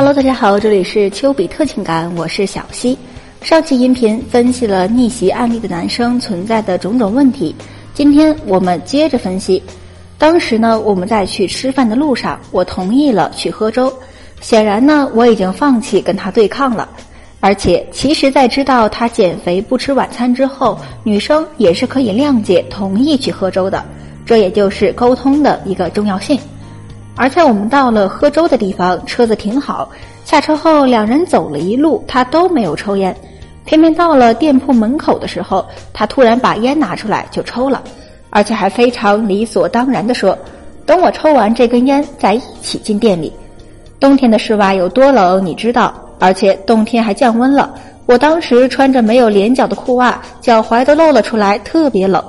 Hello，大家好，这里是丘比特情感，我是小溪。上期音频分析了逆袭案例的男生存在的种种问题，今天我们接着分析。当时呢，我们在去吃饭的路上，我同意了去喝粥。显然呢，我已经放弃跟他对抗了。而且，其实，在知道他减肥不吃晚餐之后，女生也是可以谅解、同意去喝粥的。这也就是沟通的一个重要性。而在我们到了喝粥的地方，车子停好，下车后两人走了一路，他都没有抽烟，偏偏到了店铺门口的时候，他突然把烟拿出来就抽了，而且还非常理所当然地说：“等我抽完这根烟再一起进店里。”冬天的室外有多冷，你知道？而且冬天还降温了，我当时穿着没有连脚的裤袜，脚踝都露了出来，特别冷。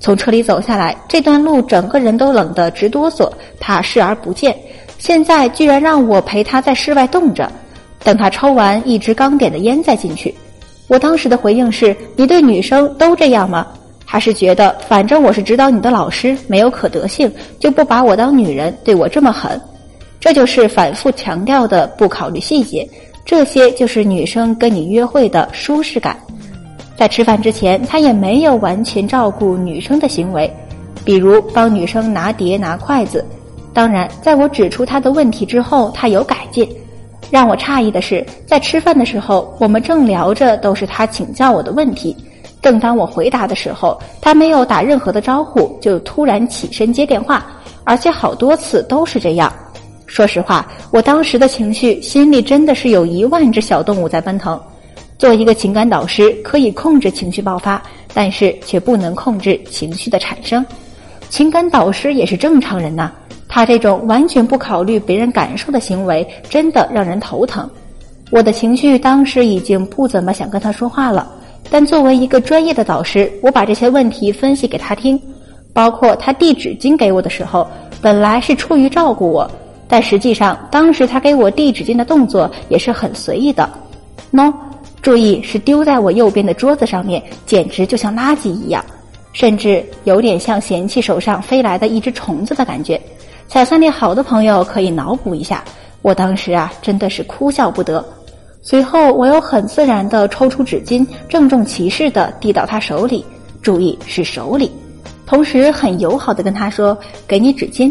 从车里走下来，这段路整个人都冷得直哆嗦。他视而不见，现在居然让我陪他在室外冻着，等他抽完一支刚点的烟再进去。我当时的回应是：你对女生都这样吗？还是觉得反正我是指导你的老师，没有可得性，就不把我当女人，对我这么狠？这就是反复强调的不考虑细节，这些就是女生跟你约会的舒适感。在吃饭之前，他也没有完全照顾女生的行为，比如帮女生拿碟拿筷子。当然，在我指出他的问题之后，他有改进。让我诧异的是，在吃饭的时候，我们正聊着，都是他请教我的问题。正当我回答的时候，他没有打任何的招呼，就突然起身接电话，而且好多次都是这样。说实话，我当时的情绪，心里真的是有一万只小动物在奔腾。做一个情感导师，可以控制情绪爆发，但是却不能控制情绪的产生。情感导师也是正常人呐，他这种完全不考虑别人感受的行为，真的让人头疼。我的情绪当时已经不怎么想跟他说话了，但作为一个专业的导师，我把这些问题分析给他听，包括他递纸巾给我的时候，本来是出于照顾我，但实际上当时他给我递纸巾的动作也是很随意的，no。注意，是丢在我右边的桌子上面，简直就像垃圾一样，甚至有点像嫌弃手上飞来的一只虫子的感觉。小三力好的朋友可以脑补一下，我当时啊真的是哭笑不得。随后，我又很自然地抽出纸巾，郑重其事地递到他手里，注意是手里，同时很友好地跟他说：“给你纸巾。”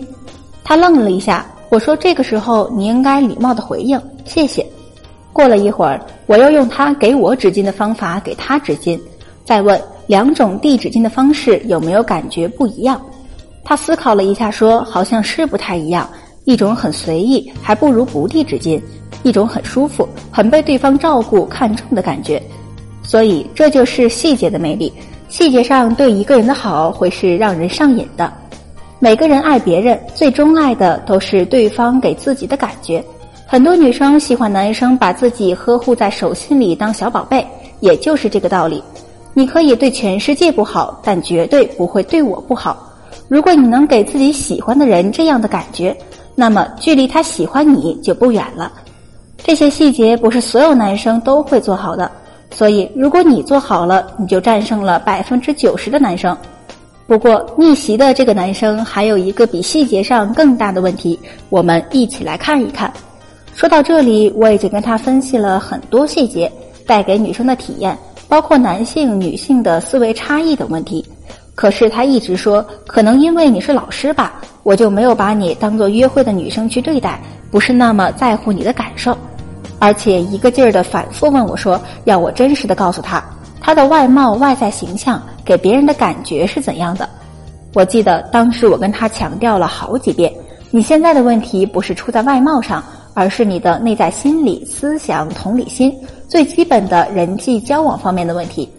他愣了一下，我说：“这个时候你应该礼貌地回应，谢谢。”过了一会儿，我又用他给我纸巾的方法给他纸巾，再问两种递纸巾的方式有没有感觉不一样。他思考了一下，说好像是不太一样。一种很随意，还不如不递纸巾；一种很舒服，很被对方照顾看重的感觉。所以这就是细节的魅力。细节上对一个人的好，会是让人上瘾的。每个人爱别人，最钟爱的都是对方给自己的感觉。很多女生喜欢男生把自己呵护在手心里当小宝贝，也就是这个道理。你可以对全世界不好，但绝对不会对我不好。如果你能给自己喜欢的人这样的感觉，那么距离他喜欢你就不远了。这些细节不是所有男生都会做好的，所以如果你做好了，你就战胜了百分之九十的男生。不过逆袭的这个男生还有一个比细节上更大的问题，我们一起来看一看。说到这里，我已经跟他分析了很多细节带给女生的体验，包括男性、女性的思维差异等问题。可是他一直说，可能因为你是老师吧，我就没有把你当做约会的女生去对待，不是那么在乎你的感受，而且一个劲儿的反复问我说，要我真实的告诉他，他的外貌、外在形象给别人的感觉是怎样的。我记得当时我跟他强调了好几遍，你现在的问题不是出在外貌上。而是你的内在心理、思想、同理心最基本的人际交往方面的问题，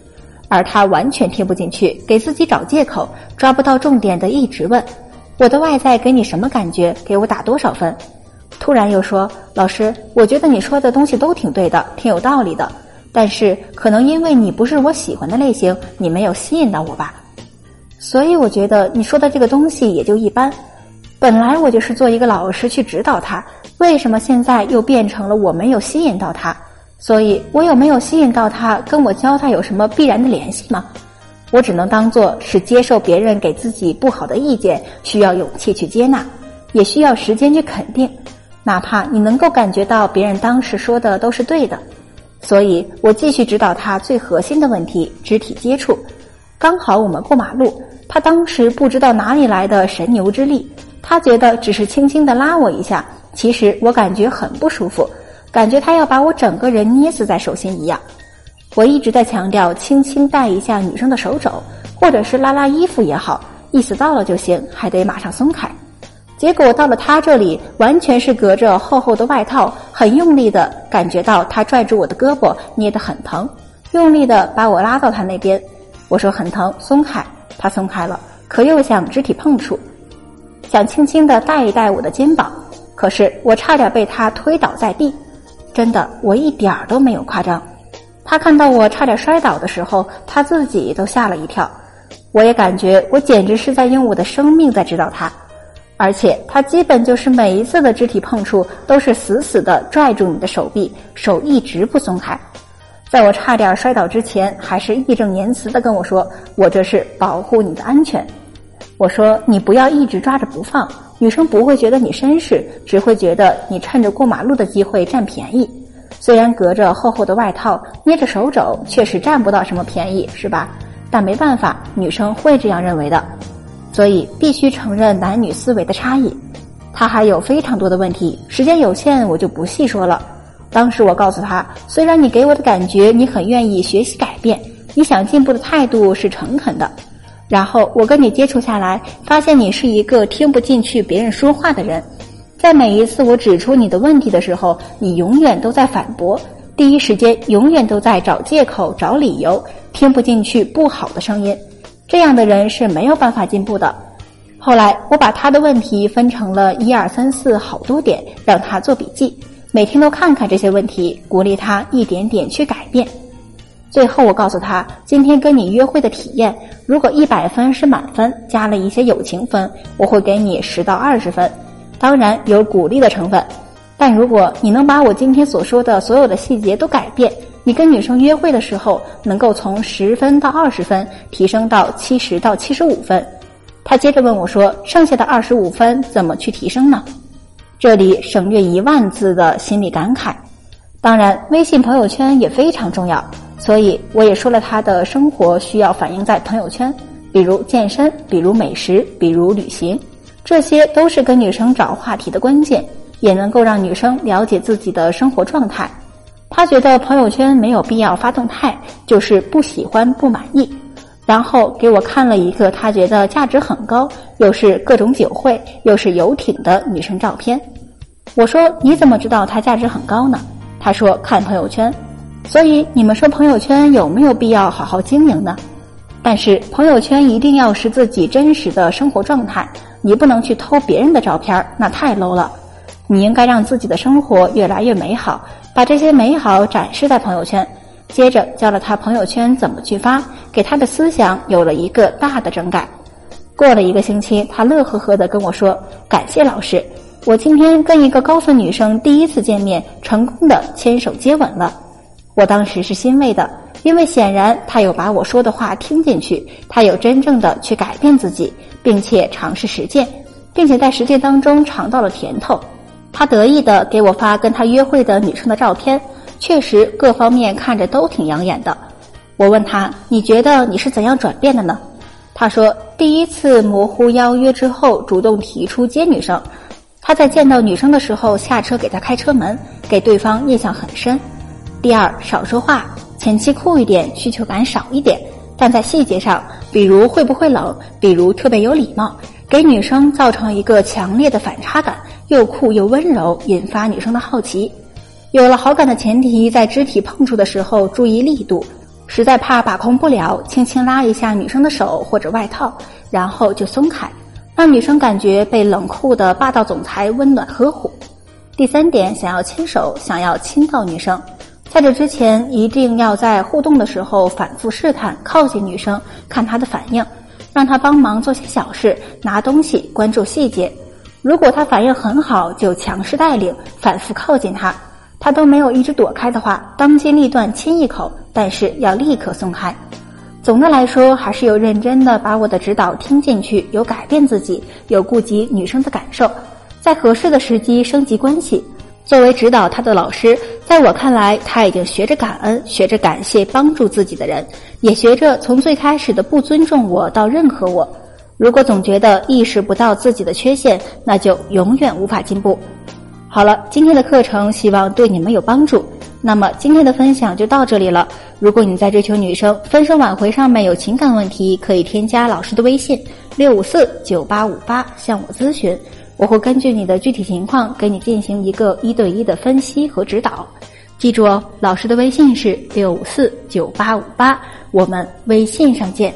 而他完全听不进去，给自己找借口，抓不到重点的一直问：“我的外在给你什么感觉？给我打多少分？”突然又说：“老师，我觉得你说的东西都挺对的，挺有道理的，但是可能因为你不是我喜欢的类型，你没有吸引到我吧？所以我觉得你说的这个东西也就一般。本来我就是做一个老师去指导他。”为什么现在又变成了我没有吸引到他？所以我有没有吸引到他，跟我教他有什么必然的联系吗？我只能当做是接受别人给自己不好的意见，需要勇气去接纳，也需要时间去肯定。哪怕你能够感觉到别人当时说的都是对的。所以我继续指导他最核心的问题——肢体接触。刚好我们过马路，他当时不知道哪里来的神牛之力，他觉得只是轻轻的拉我一下，其实我感觉很不舒服，感觉他要把我整个人捏死在手心一样。我一直在强调，轻轻带一下女生的手肘，或者是拉拉衣服也好，意思到了就行，还得马上松开。结果到了他这里，完全是隔着厚厚的外套，很用力的感觉到他拽住我的胳膊，捏得很疼，用力的把我拉到他那边。我说很疼，松开。他松开了，可又想肢体碰触，想轻轻的带一带我的肩膀，可是我差点被他推倒在地。真的，我一点儿都没有夸张。他看到我差点摔倒的时候，他自己都吓了一跳。我也感觉我简直是在用我的生命在指导他。而且他基本就是每一次的肢体碰触都是死死的拽住你的手臂，手一直不松开。在我差点摔倒之前，还是义正言辞的跟我说：“我这是保护你的安全。”我说：“你不要一直抓着不放，女生不会觉得你绅士，只会觉得你趁着过马路的机会占便宜。虽然隔着厚厚的外套捏着手肘，确实占不到什么便宜，是吧？但没办法，女生会这样认为的。”所以必须承认男女思维的差异，他还有非常多的问题，时间有限，我就不细说了。当时我告诉他，虽然你给我的感觉你很愿意学习改变，你想进步的态度是诚恳的，然后我跟你接触下来，发现你是一个听不进去别人说话的人，在每一次我指出你的问题的时候，你永远都在反驳，第一时间永远都在找借口、找理由，听不进去不好的声音。这样的人是没有办法进步的。后来我把他的问题分成了一二三四好多点，让他做笔记，每天都看看这些问题，鼓励他一点点去改变。最后我告诉他，今天跟你约会的体验，如果一百分是满分，加了一些友情分，我会给你十到二十分，当然有鼓励的成分。但如果你能把我今天所说的所有的细节都改变。你跟女生约会的时候，能够从十分到二十分提升到七十到七十五分。他接着问我说：“剩下的二十五分怎么去提升呢？”这里省略一万字的心理感慨。当然，微信朋友圈也非常重要，所以我也说了他的生活需要反映在朋友圈，比如健身，比如美食，比如旅行，这些都是跟女生找话题的关键，也能够让女生了解自己的生活状态。他觉得朋友圈没有必要发动态，就是不喜欢、不满意，然后给我看了一个他觉得价值很高，又是各种酒会，又是游艇的女生照片。我说你怎么知道他价值很高呢？他说看朋友圈。所以你们说朋友圈有没有必要好好经营呢？但是朋友圈一定要是自己真实的生活状态，你不能去偷别人的照片，那太 low 了。你应该让自己的生活越来越美好。把这些美好展示在朋友圈，接着教了他朋友圈怎么去发，给他的思想有了一个大的整改。过了一个星期，他乐呵呵地跟我说：“感谢老师，我今天跟一个高分女生第一次见面，成功的牵手接吻了。”我当时是欣慰的，因为显然他有把我说的话听进去，他有真正的去改变自己，并且尝试实践，并且在实践当中尝到了甜头。他得意的给我发跟他约会的女生的照片，确实各方面看着都挺养眼的。我问他：“你觉得你是怎样转变的呢？”他说：“第一次模糊邀约之后，主动提出接女生。他在见到女生的时候下车给她开车门，给对方印象很深。第二，少说话，前期酷一点，需求感少一点，但在细节上，比如会不会冷，比如特别有礼貌，给女生造成一个强烈的反差感。”又酷又温柔，引发女生的好奇。有了好感的前提，在肢体碰触的时候注意力度，实在怕把控不了，轻轻拉一下女生的手或者外套，然后就松开，让女生感觉被冷酷的霸道总裁温暖呵护。第三点，想要牵手，想要亲到女生，在这之前一定要在互动的时候反复试探，靠近女生，看她的反应，让她帮忙做些小事，拿东西，关注细节。如果她反应很好，就强势带领，反复靠近她，她都没有一直躲开的话，当机立断亲一口，但是要立刻松开。总的来说，还是有认真的把我的指导听进去，有改变自己，有顾及女生的感受。在合适的时机升级关系。作为指导他的老师，在我看来，他已经学着感恩，学着感谢帮助自己的人，也学着从最开始的不尊重我到认可我。如果总觉得意识不到自己的缺陷，那就永远无法进步。好了，今天的课程希望对你们有帮助。那么今天的分享就到这里了。如果你在追求女生分手挽回上面有情感问题，可以添加老师的微信六五四九八五八向我咨询。我会根据你的具体情况给你进行一个一对一的分析和指导。记住哦，老师的微信是六五四九八五八，我们微信上见。